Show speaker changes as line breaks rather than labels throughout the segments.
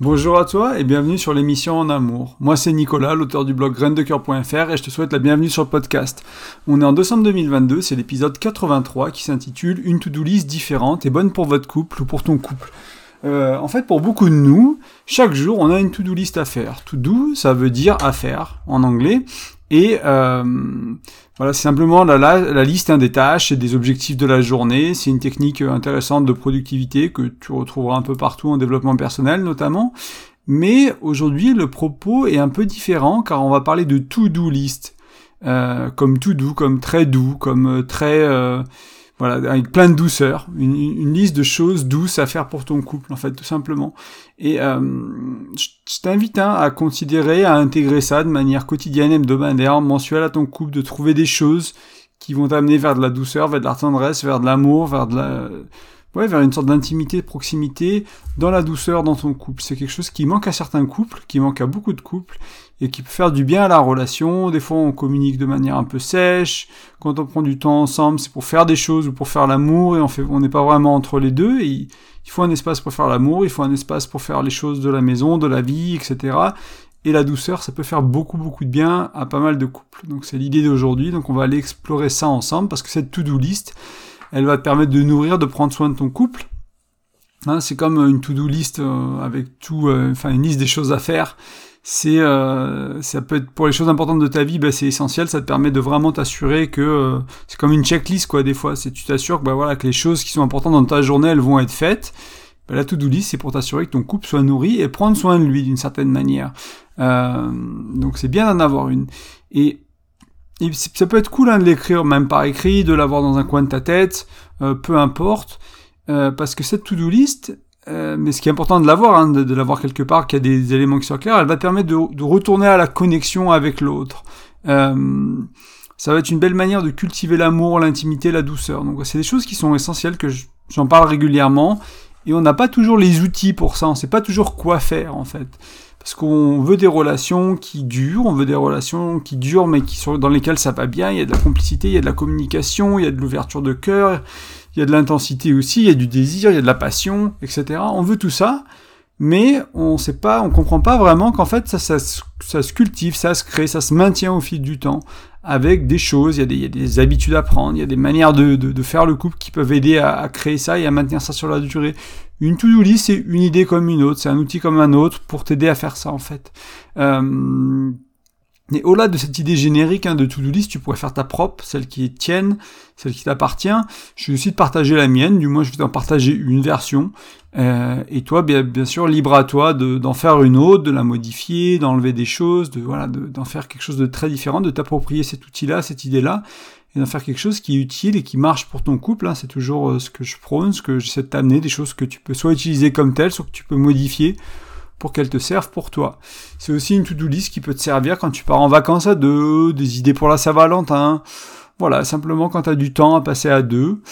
Bonjour à toi et bienvenue sur l'émission En Amour. Moi c'est Nicolas, l'auteur du blog graindecoeur.fr et je te souhaite la bienvenue sur le podcast. On est en décembre 2022, c'est l'épisode 83 qui s'intitule Une to-do list différente et bonne pour votre couple ou pour ton couple. Euh, en fait, pour beaucoup de nous, chaque jour, on a une to-do list à faire. To-do, ça veut dire à faire en anglais. Et euh, voilà, c'est simplement la, la, liste hein, des tâches et des objectifs de la journée. C'est une technique euh, intéressante de productivité que tu retrouveras un peu partout en développement personnel notamment. Mais aujourd'hui, le propos est un peu différent car on va parler de to-do list. Euh, comme to do, comme très doux, comme euh, très voilà, avec plein de douceur, une, liste de choses douces à faire pour ton couple, en fait, tout simplement. Et euh, je t'invite hein, à considérer, à intégrer ça de manière quotidienne, hebdomadaire, mensuelle à ton couple, de trouver des choses qui vont t'amener vers de la douceur, vers de la tendresse, vers de l'amour, vers de la ouais, vers une sorte d'intimité, de proximité dans la douceur dans ton couple. C'est quelque chose qui manque à certains couples, qui manque à beaucoup de couples, et qui peut faire du bien à la relation. Des fois, on communique de manière un peu sèche. Quand on prend du temps ensemble, c'est pour faire des choses ou pour faire l'amour, et on fait, on n'est pas vraiment entre les deux. Il faut un espace pour faire l'amour, il faut un espace pour faire les choses de la maison, de la vie, etc. Et la douceur, ça peut faire beaucoup beaucoup de bien à pas mal de couples. Donc c'est l'idée d'aujourd'hui. Donc on va aller explorer ça ensemble parce que cette to-do list, elle va te permettre de nourrir, de prendre soin de ton couple. Hein, c'est comme une to-do list euh, avec tout, euh, enfin une liste des choses à faire. C'est, euh, ça peut être pour les choses importantes de ta vie, bah, c'est essentiel. Ça te permet de vraiment t'assurer que c'est comme une checklist quoi. Des fois, c'est tu t'assures que bah voilà que les choses qui sont importantes dans ta journée, elles vont être faites. Bah, la to-do list, c'est pour t'assurer que ton couple soit nourri et prendre soin de lui d'une certaine manière. donc c'est bien d'en avoir une. Et ça peut être cool hein, de l'écrire même par écrit, de l'avoir dans un coin de ta tête, euh, peu importe, euh, parce que cette to-do list, euh, mais ce qui est important de l'avoir, hein, de, l'avoir quelque part, qu'il y a des éléments qui soient clairs, elle va permettre de, retourner à la connexion avec l'autre. ça va être une belle manière de cultiver l'amour, l'intimité, la douceur. Donc c'est des choses qui sont essentielles que j'en parle régulièrement, et on n'a pas toujours les outils pour ça, on sait pas toujours quoi faire en fait. Parce qu'on veut des relations qui durent, on veut des relations qui durent mais qui sont, dans lesquelles ça va bien, il y a de la complicité, il y a de la communication, il y a de l'ouverture de cœur, il y a de l'intensité aussi, il y a du désir, il y a de la passion, etc. On veut tout ça, mais on sait pas, on comprend pas vraiment qu'en fait ça, se cultive, ça se crée, ça se maintient au fil du temps avec des choses, il y a des, habitudes à prendre, il y a des manières de, faire le couple qui peuvent aider à, à, créer ça et à maintenir ça sur la durée. Une to-do list, c'est une idée comme une autre, c'est un outil comme un autre pour t'aider à faire ça en fait. Euh, et au-delà de cette idée générique hein, de to-do list, tu pourrais faire ta propre, celle qui est tienne, celle qui t'appartient. Je vais aussi te partager la mienne, du moins je vais t'en partager une version. Euh, et toi, bien, bien, sûr, libre à toi d'en faire une autre, de la modifier, d'enlever des choses, de voilà, d'en faire quelque chose de très différent, de t'approprier cet outil-là, cette idée-là, et d'en faire quelque chose qui est utile et qui marche pour ton couple. Hein. C'est toujours euh, ce que je prône, ce que j'essaie de t'amener, des choses que tu peux soit utiliser comme telles, soit que tu peux modifier pour qu'elles te servent pour toi. C'est aussi une to-do list qui peut te servir quand tu pars en vacances à deux, des idées pour la Saint-Valentin. Voilà, simplement quand tu as du temps à passer à deux,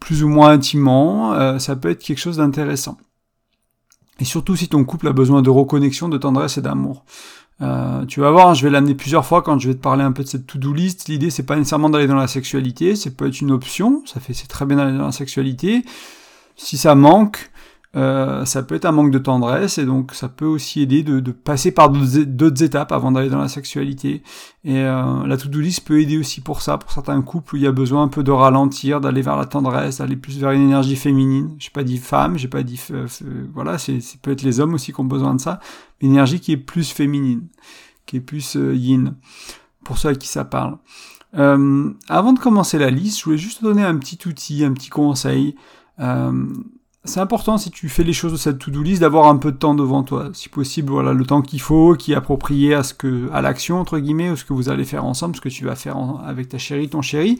plus ou moins intimement, euh, ça peut être quelque chose d'intéressant. Et surtout si ton couple a besoin de reconnexion, de tendresse et d'amour. Euh, tu vas voir, je vais l'amener plusieurs fois quand je vais te parler un peu de cette to-do list. L'idée, c'est pas nécessairement d'aller dans la sexualité, c'est peut être une option, ça fait c'est très bien d'aller dans la sexualité. Si ça manque, euh, ça peut être un manque de tendresse et donc ça peut aussi aider de, de passer par d'autres étapes avant d'aller dans la sexualité. Et euh, la to-do list peut aider aussi pour ça, pour certains couples où il y a besoin un peu de ralentir, d'aller vers la tendresse, d'aller plus vers une énergie féminine. J'ai pas dit femme, j'ai pas dit euh, voilà, c'est peut être les hommes aussi qui ont besoin de ça, une énergie qui est plus féminine, qui est plus yin. Pour ceux à qui ça parle. avant de commencer la liste, je voulais juste te donner un petit outil, un petit conseil. Euh, c'est important si tu fais les choses de cette to-do list d'avoir un peu de temps devant toi. Si possible, voilà, le temps qu'il faut, qui est approprié à ce que, à l'action, entre guillemets, ou ce que vous allez faire ensemble, ce que tu vas faire avec ta chérie, ton chéri.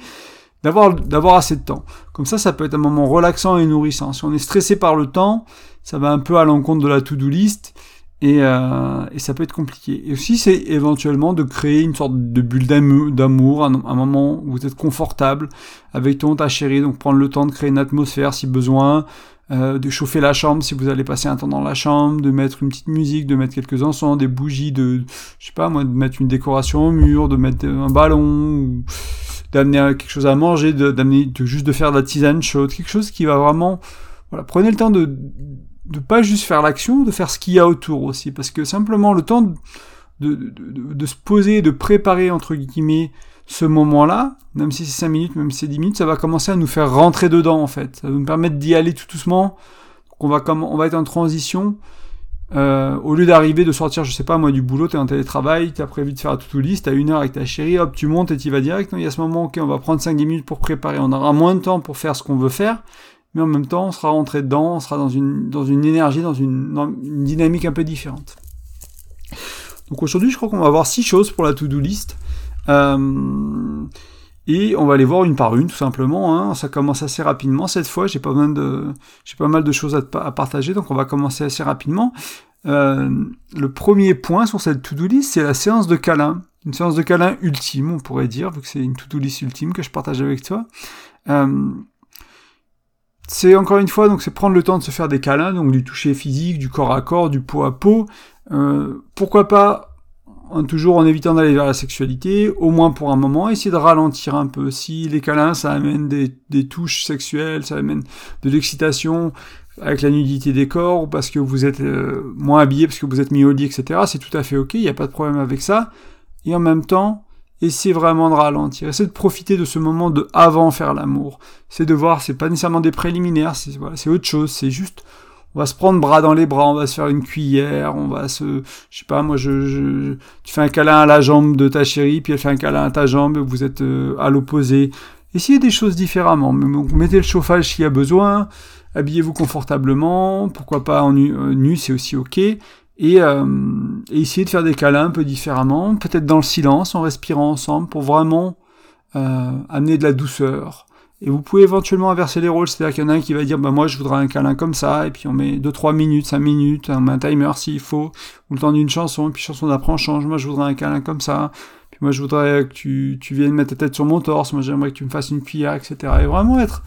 D'avoir, d'avoir assez de temps. Comme ça, ça peut être un moment relaxant et nourrissant. Si on est stressé par le temps, ça va un peu à l'encontre de la to-do list. Et, euh, et, ça peut être compliqué. Et aussi, c'est éventuellement de créer une sorte de bulle d'amour, un, un, moment où vous êtes confortable avec ton ta chérie, donc prendre le temps de créer une atmosphère si besoin, euh, de chauffer la chambre si vous allez passer un temps dans la chambre, de mettre une petite musique, de mettre quelques encens, des bougies, de, je sais pas moi, de mettre une décoration au mur, de mettre un ballon, d'amener quelque chose à manger, d'amener, de, juste de faire de la tisane chaude, quelque chose qui va vraiment, voilà, prenez le temps de, de pas juste faire l'action, de faire ce qu'il y a autour aussi, parce que simplement le temps de, de, de, de se poser, de préparer entre guillemets ce moment-là, même si c'est 5 minutes, même si c'est 10 minutes, ça va commencer à nous faire rentrer dedans en fait. Ça va nous permettre d'y aller tout doucement. on va, comme, on va être en transition. Euh, au lieu d'arriver, de sortir, je sais pas moi, du boulot, t'es en télétravail, t'as prévu de faire un to-do list, t'as une heure avec ta chérie, hop, tu montes et tu vas direct. il y a ce moment, ok, on va prendre 5-10 minutes pour préparer. On aura moins de temps pour faire ce qu'on veut faire, mais en même temps, on sera rentré dedans, on sera dans une, dans une énergie, dans une, dans une dynamique un peu différente. Donc aujourd'hui, je crois qu'on va voir six choses pour la to-do list. Euh, et on va les voir une par une, tout simplement. Hein. Ça commence assez rapidement cette fois. J'ai pas mal de, choses à, partager, donc on va commencer assez rapidement. Euh, le premier point sur cette to-do list, c'est la séance de câlin. Une séance de câlin ultime, on pourrait dire, vu que c'est une to-do list ultime que je partage avec toi. Euh, c'est encore une fois, donc c'est prendre le temps de se faire des câlins, donc du toucher physique, du corps à corps, du peau à peau. Pourquoi pas toujours en évitant d'aller vers la sexualité, au moins pour un moment, essayer de ralentir un peu. Si les câlins, ça amène des, touches sexuelles, ça amène de l'excitation avec la nudité des corps, ou parce que vous êtes euh, moins habillé, parce que vous êtes mis au lit, etc., c'est tout à fait ok, il n'y a pas de problème avec ça. Et en même temps, essayez vraiment de ralentir, essayez de profiter de ce moment de avant faire l'amour. C'est de voir, c'est pas nécessairement des préliminaires, c'est autre chose, c'est juste on va se prendre bras dans les bras, on va se faire une cuillère, on va se, je sais pas, moi, je, je, tu fais un câlin à la jambe de ta chérie, puis elle fait un câlin à ta jambe, vous êtes euh, à l'opposé. Essayez des choses différemment. Mettez le chauffage s'il y a besoin, habillez-vous confortablement, pourquoi pas en nu, euh, nu c'est aussi ok. Et, euh, et, essayez de faire des câlins un peu différemment, peut-être dans le silence, en respirant ensemble, pour vraiment amener de la douceur, et vous pouvez éventuellement inverser les rôles, c'est-à-dire qu'il y en a un qui va dire bah moi je voudrais un câlin comme ça, et puis on met 2-3 minutes, 5 minutes, on met un timer s'il faut, ou le temps d'une chanson, et puis chanson d'après on change, moi je voudrais un câlin comme ça, puis moi je voudrais que tu, tu viennes mettre ta tête sur mon torse, moi j'aimerais que tu me fasses une cuillère, etc. Et vraiment être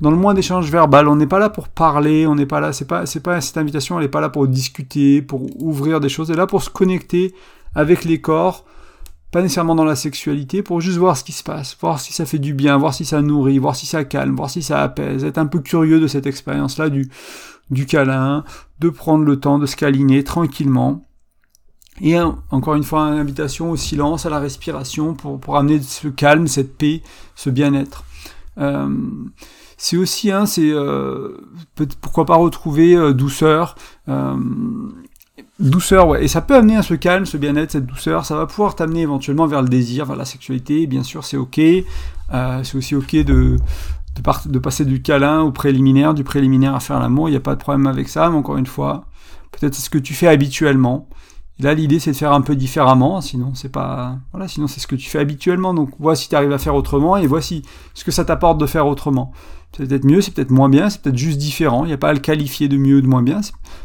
dans le moins d'échanges verbal, on n'est pas là pour parler, on n'est pas là, c'est pas, c'est pas cette invitation, elle n'est pas là pour discuter, pour ouvrir des choses, elle est là pour se connecter avec les corps, pas nécessairement dans la sexualité, pour juste voir ce qui se passe, voir si ça fait du bien, voir si ça nourrit, voir si ça calme, voir si ça apaise, être un peu curieux de cette expérience-là du, du câlin, de prendre le temps de se câliner tranquillement. Et encore une fois, une invitation au silence, à la respiration, pour, pour amener ce calme, cette paix, ce bien-être. Euh, c'est aussi, hein, c'est euh, pourquoi pas retrouver euh, douceur, douceur, ouais. Et ça peut amener à ce calme, ce bien-être, cette douceur. Ça va pouvoir t'amener éventuellement vers le désir, vers la sexualité. Bien sûr, c'est ok. Euh, c'est aussi ok de, de, de, passer du câlin au préliminaire, du préliminaire à faire l'amour. Il n'y a pas de problème avec ça. Mais encore une fois, peut-être c'est ce que tu fais habituellement. Là, l'idée, c'est de faire un peu différemment. Sinon, c'est pas, voilà, sinon c'est ce que tu fais habituellement. Donc, vois si tu arrives à faire autrement et voici ce que ça t'apporte de faire autrement. C'est peut-être mieux, c'est peut-être moins bien, c'est peut-être juste différent. Il n'y a pas à le qualifier de mieux ou de moins bien.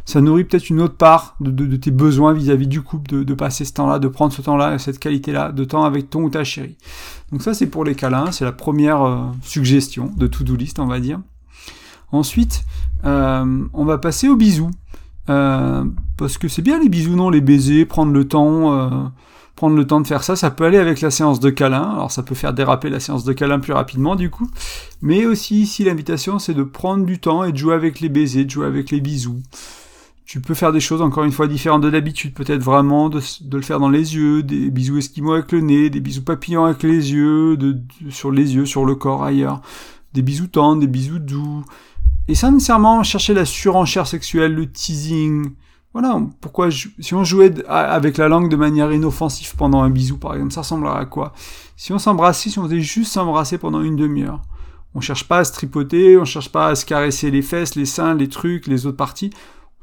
Ça nourrit peut-être une autre part de, tes besoins vis-à-vis du couple, de, passer ce temps-là, de prendre ce temps-là, cette qualité-là, de temps avec ton ou ta chérie. Donc ça, c'est pour les câlins. C'est la première euh, suggestion de to-do list, on va dire. Ensuite, euh, on va passer aux bisous. Euh, parce que c'est bien les bisous, non, les baisers, prendre le temps prendre le temps de faire ça. Ça peut aller avec la séance de câlin, alors ça peut faire déraper la séance de câlin plus rapidement du coup. Mais aussi ici l'invitation c'est de prendre du temps et de jouer avec les baisers, de jouer avec les bisous. Tu peux faire des choses encore une fois différentes de d'habitude, peut-être vraiment de, le faire dans les yeux, des bisous esquimaux avec le nez, des bisous papillons avec les yeux, sur les yeux, sur le corps ailleurs, des bisous tendres, des bisous doux. Et sans nécessairement chercher la surenchère sexuelle, le teasing, voilà, pourquoi si on jouait avec la langue de manière inoffensive pendant un bisou, par exemple, ça ressemblerait à quoi? Si on s'embrassait, si on faisait juste s'embrasser pendant une demi-heure, on cherche pas à se tripoter, on cherche pas à se caresser les fesses, les seins, les trucs, les autres parties.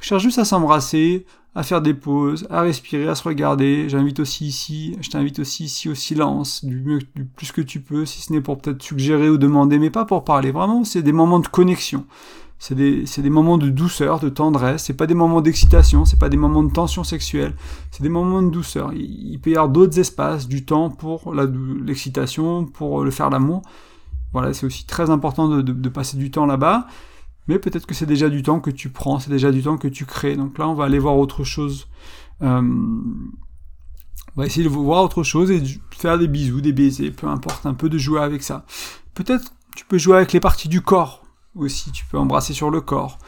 On cherche juste à s'embrasser, à faire des pauses, à respirer, à se regarder. J'invite aussi ici, je t'invite aussi ici au silence, du plus que tu peux, si ce n'est pour peut-être suggérer ou demander, mais pas pour parler. Vraiment, c'est des moments de connexion. C'est des, moments de douceur, de tendresse. C'est pas des moments d'excitation, c'est pas des moments de tension sexuelle. C'est des moments de douceur. Il, peut y avoir d'autres espaces, du temps pour l'excitation, pour le faire l'amour. Voilà, c'est aussi très important de, passer du temps là-bas. Mais peut-être que c'est déjà du temps que tu prends, c'est déjà du temps que tu crées. Donc là, on va aller voir autre chose. Euh, on va essayer de voir autre chose et faire des bisous, des baisers, peu importe, un peu de jouer avec ça. Peut-être tu peux jouer avec les parties du corps aussi, tu peux embrasser sur le corps.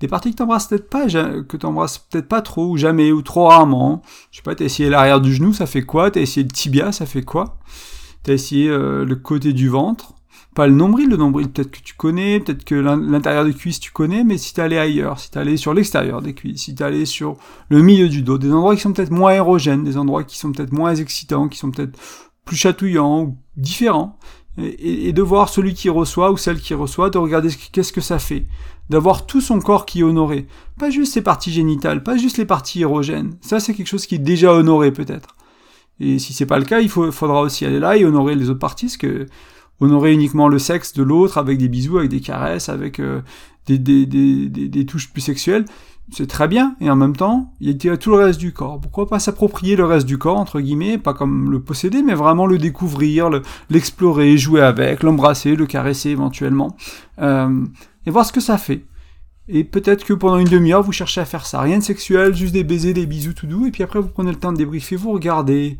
des parties que t'embrasses peut-être pas, que t'embrasses peut-être pas trop, ou jamais, ou trop rarement. Je sais pas, t'as essayé l'arrière du genou, ça fait quoi? T'as essayé le tibia, ça fait quoi? T'as essayé euh, le côté du ventre pas le nombril, le nombril peut-être que tu connais, peut-être que l'intérieur des cuisses tu connais, mais si t'es allé ailleurs, si t'es allé sur l'extérieur des cuisses, si t'es allé sur le milieu du dos, des endroits qui sont peut-être moins érogènes, des endroits qui sont peut-être moins excitants, qui sont peut-être plus chatouillants ou différents, et, de voir celui qui reçoit ou celle qui reçoit, de regarder qu'est-ce que ça fait, d'avoir tout son corps qui est honoré, pas juste ses parties génitales, pas juste les parties érogènes, ça c'est quelque chose qui est déjà honoré peut-être. Et si c'est pas le cas, il faudra aussi aller là et honorer les autres parties, parce que honorer uniquement le sexe de l'autre avec des bisous, avec des caresses, avec euh, des, touches plus sexuelles, c'est très bien, et en même temps, il y a tout le reste du corps. Pourquoi pas s'approprier le reste du corps, entre guillemets, pas comme le posséder, mais vraiment le découvrir, l'explorer, jouer avec, l'embrasser, le caresser éventuellement, euh, et voir ce que ça fait. Et peut-être que pendant une demi-heure, vous cherchez à faire ça. Rien de sexuel, juste des baisers, des bisous tout doux, et puis après vous prenez le temps de débriefer, vous regardez,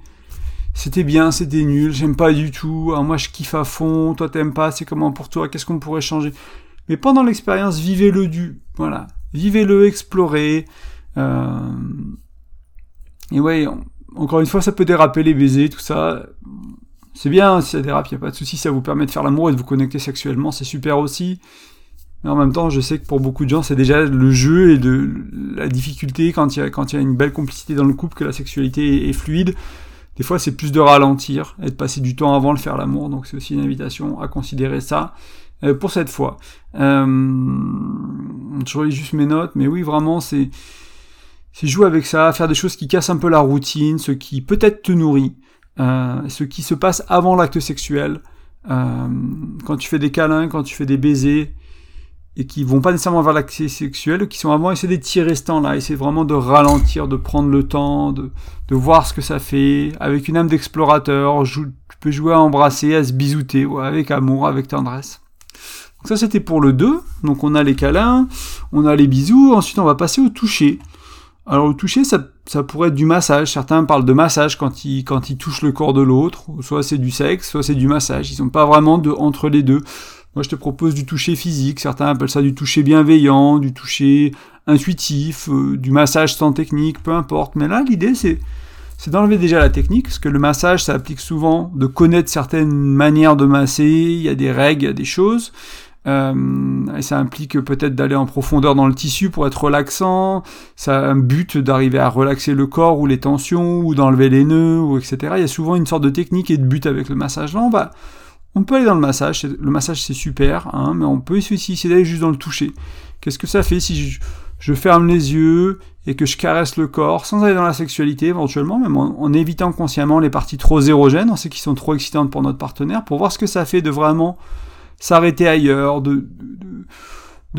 c'était bien, c'était nul, j'aime pas du tout, moi je kiffe à fond, toi t'aimes pas, c'est comment pour toi, qu'est-ce qu'on pourrait changer? Mais pendant l'expérience, vivez-le du, voilà, vivez-le, explorez. Euh... Et ouais, encore une fois, ça peut déraper les baisers, tout ça. C'est bien, si ça dérape, y a pas de souci, ça vous permet de faire l'amour et de vous connecter sexuellement, c'est super aussi. Mais en même temps, je sais que pour beaucoup de gens, c'est déjà le jeu et de la difficulté quand il y a, y a une belle complicité dans le couple que la sexualité est fluide. Des fois, c'est plus de ralentir et de passer du temps avant de faire l'amour. Donc, c'est aussi une invitation à considérer ça euh, pour cette fois. Euh, je relis juste mes notes, mais oui, vraiment, c'est c'est jouer avec ça, faire des choses qui cassent un peu la routine, ce qui peut-être te nourrit, euh, ce qui se passe avant l'acte sexuel. Euh, quand tu fais des câlins, quand tu fais des baisers, et qui vont pas nécessairement vers l'accès sexuel, qui sont avant essayer d'étirer ce temps-là, essayer vraiment de ralentir, de prendre le temps, de, de voir ce que ça fait, avec une âme d'explorateur, tu peux jouer à embrasser, à se bisouter, avec amour, avec tendresse. Donc ça c'était pour le 2, donc on a les câlins, on a les bisous, ensuite on va passer au toucher. Alors le toucher, ça, ça pourrait être du massage. Certains parlent de massage quand ils, quand ils touchent le corps de l'autre. Soit c'est du sexe, soit c'est du massage. Ils sont pas vraiment de, entre les deux. Moi, je te propose du toucher physique. Certains appellent ça du toucher bienveillant, du toucher intuitif, euh, du massage sans technique, peu importe. Mais là, l'idée, c'est d'enlever déjà la technique, parce que le massage, ça applique souvent de connaître certaines manières de masser, il y a des règles, il y a des choses, euh, et ça implique peut-être d'aller en profondeur dans le tissu pour être relaxant, ça a un but d'arriver à relaxer le corps ou les tensions, ou d'enlever les nœuds, ou etc. Il y a souvent une sorte de technique et de but avec le massage. Là, on peut aller dans le massage, le massage c'est super, hein, mais on peut aussi essayer d'aller juste dans le toucher. Qu'est-ce que ça fait si je, ferme les yeux et que je caresse le corps sans aller dans la sexualité éventuellement, même en, évitant consciemment les parties trop érogènes, on sait qui sont trop excitantes pour notre partenaire, pour voir ce que ça fait de vraiment s'arrêter ailleurs, de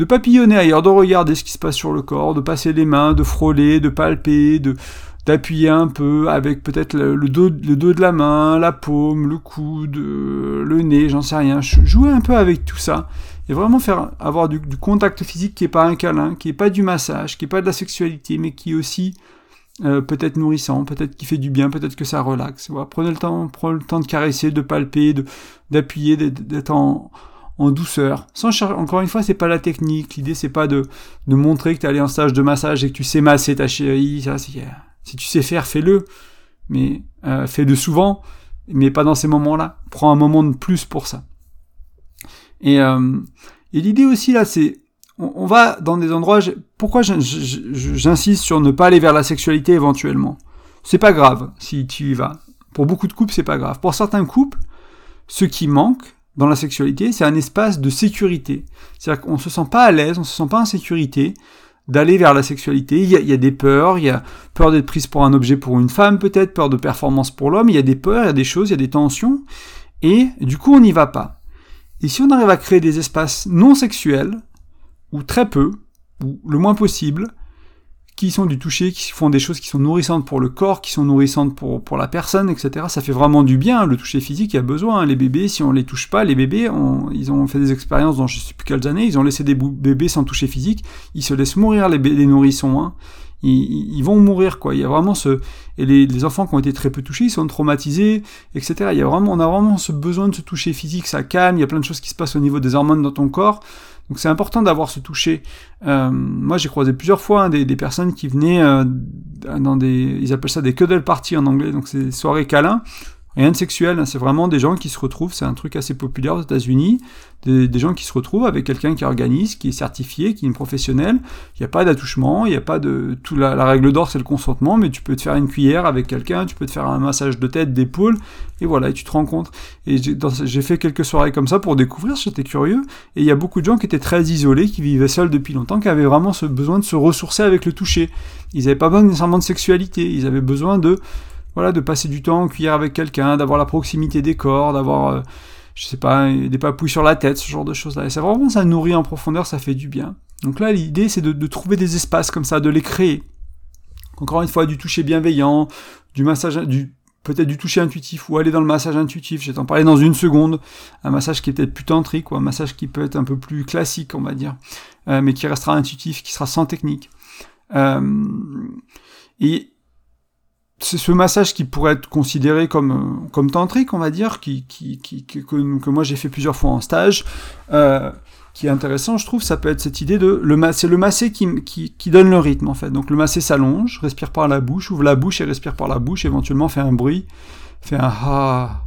papillonner ailleurs, de regarder ce qui se passe sur le corps, de passer les mains, de frôler, de palper, de, d'appuyer un peu avec peut-être le, dos, le dos de la main, la paume, le coude, euh, le nez, j'en sais rien. Jouer un peu avec tout ça et vraiment faire avoir du, contact physique qui est pas un câlin, qui est pas du massage, qui est pas de la sexualité, mais qui est aussi euh, peut-être nourrissant, peut-être qui fait du bien, peut-être que ça relaxe. Voilà. Prenez le temps, prenez le temps de caresser, de palper, d'appuyer, d'être en en douceur. Sans encore une fois, c'est pas la technique. L'idée, c'est pas de, de montrer que tu allé en stage de massage et que tu sais masser ta chérie. Ça, c'est, si tu sais faire, fais-le. Mais euh, fais-le souvent, mais pas dans ces moments-là. Prends un moment de plus pour ça. Et, euh, et l'idée aussi là, c'est on, va dans des endroits. Pourquoi j'insiste sur ne pas aller vers la sexualité éventuellement? C'est pas grave si tu y vas. Pour beaucoup de couples, c'est pas grave. Pour certains couples, ce qui manque dans la sexualité, c'est un espace de sécurité. C'est-à-dire qu'on se sent pas à l'aise, on se sent pas en sécurité d'aller vers la sexualité. Il y, a, des peurs, il y a peur d'être prise pour un objet pour une femme peut-être, peur de performance pour l'homme, il y a des peurs, il y a des choses, il y a des tensions, et du coup on n'y va pas. Et si on arrive à créer des espaces non sexuels, ou très peu, ou le moins possible, qui sont du toucher, qui font des choses qui sont nourrissantes pour le corps, qui sont nourrissantes pour, pour la personne, etc. Ça fait vraiment du bien, le toucher physique, il y a besoin. Les bébés, si on les touche pas, les bébés, ils ont fait des expériences dans je sais plus quelles années, ils ont laissé des bébés sans toucher physique, ils se laissent mourir les, les nourrissons, hein. ils, vont mourir, quoi. Il y a vraiment ce... Et les, les, enfants qui ont été très peu touchés, ils sont traumatisés, etc. Il y a vraiment, on a vraiment ce besoin de se toucher physique, ça calme, il y a plein de choses qui se passent au niveau des hormones dans ton corps. Donc c'est important d'avoir ce toucher. Euh, moi j'ai croisé plusieurs fois hein, des, personnes qui venaient euh, dans des, ils appellent ça des cuddle parties en anglais, donc c'est des soirées câlins Rien de sexuel, hein, c'est vraiment des gens qui se retrouvent, c'est un truc assez populaire aux États-Unis, des, gens qui se retrouvent avec quelqu'un qui organise, qui est certifié, qui est une professionnelle. Il n'y a pas d'attouchement, il n'y a pas de. Tout la, règle d'or, c'est le consentement, mais tu peux te faire une cuillère avec quelqu'un, tu peux te faire un massage de tête, d'épaule, et voilà, et tu te compte. Et j'ai fait quelques soirées comme ça pour découvrir, j'étais curieux, et il y a beaucoup de gens qui étaient très isolés, qui vivaient seuls depuis longtemps, qui avaient vraiment ce besoin de se ressourcer avec le toucher. Ils n'avaient pas besoin nécessairement de sexualité, ils avaient besoin de voilà, de passer du temps en cuillère avec quelqu'un, d'avoir la proximité des corps, d'avoir, euh, je sais pas, des papouilles sur la tête, ce genre de choses-là. Et c'est vraiment, ça nourrit en profondeur, ça fait du bien. Donc là, l'idée, c'est de, trouver des espaces comme ça, de les créer. Encore une fois, du toucher bienveillant, du massage, du, peut-être du toucher intuitif, ou aller dans le massage intuitif, je vais t'en parler dans une seconde, un massage qui est peut-être plus tantrique, ou un massage qui peut être un peu plus classique, on va dire, euh, mais qui restera intuitif, qui sera sans technique. Euh, et c'est ce massage qui pourrait être considéré comme comme tantrique, on va dire, qui, qui, qui que, que, moi j'ai fait plusieurs fois en stage, euh, qui est intéressant, je trouve, ça peut être cette idée de le c'est le massé qui, qui, qui donne le rythme en fait. Donc le massé s'allonge, respire par la bouche, ouvre la bouche et respire par la bouche, éventuellement fait un bruit, fait un ha,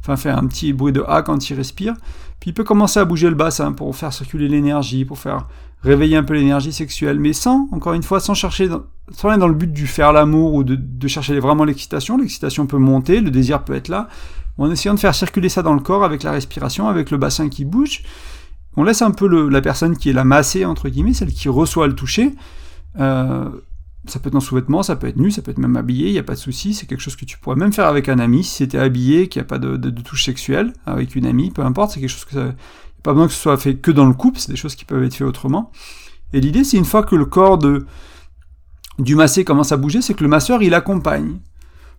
enfin fait un petit bruit de ha quand il respire. Puis il peut commencer à bouger le bassin pour faire circuler l'énergie, pour faire réveiller un peu l'énergie sexuelle, mais sans, encore une fois, sans chercher, sans aller dans le but du faire l'amour ou de, chercher vraiment l'excitation. L'excitation peut monter, le désir peut être là, en essayant de faire circuler ça dans le corps avec la respiration, avec le bassin qui bouge. On laisse un peu la personne qui est la massée, entre guillemets, celle qui reçoit le toucher. Euh, ça peut être en sous-vêtements, ça peut être nu, ça peut être même habillé, il n'y a pas de souci, c'est quelque chose que tu pourrais même faire avec un ami, si c'était habillé, qu'il n'y a pas de, touche sexuelle, avec une amie, peu importe, c'est quelque chose que ça, pas besoin que ce soit fait que dans le couple, c'est des choses qui peuvent être faites autrement. Et l'idée, c'est une fois que le corps de, du massé commence à bouger, c'est que le masseur, il accompagne.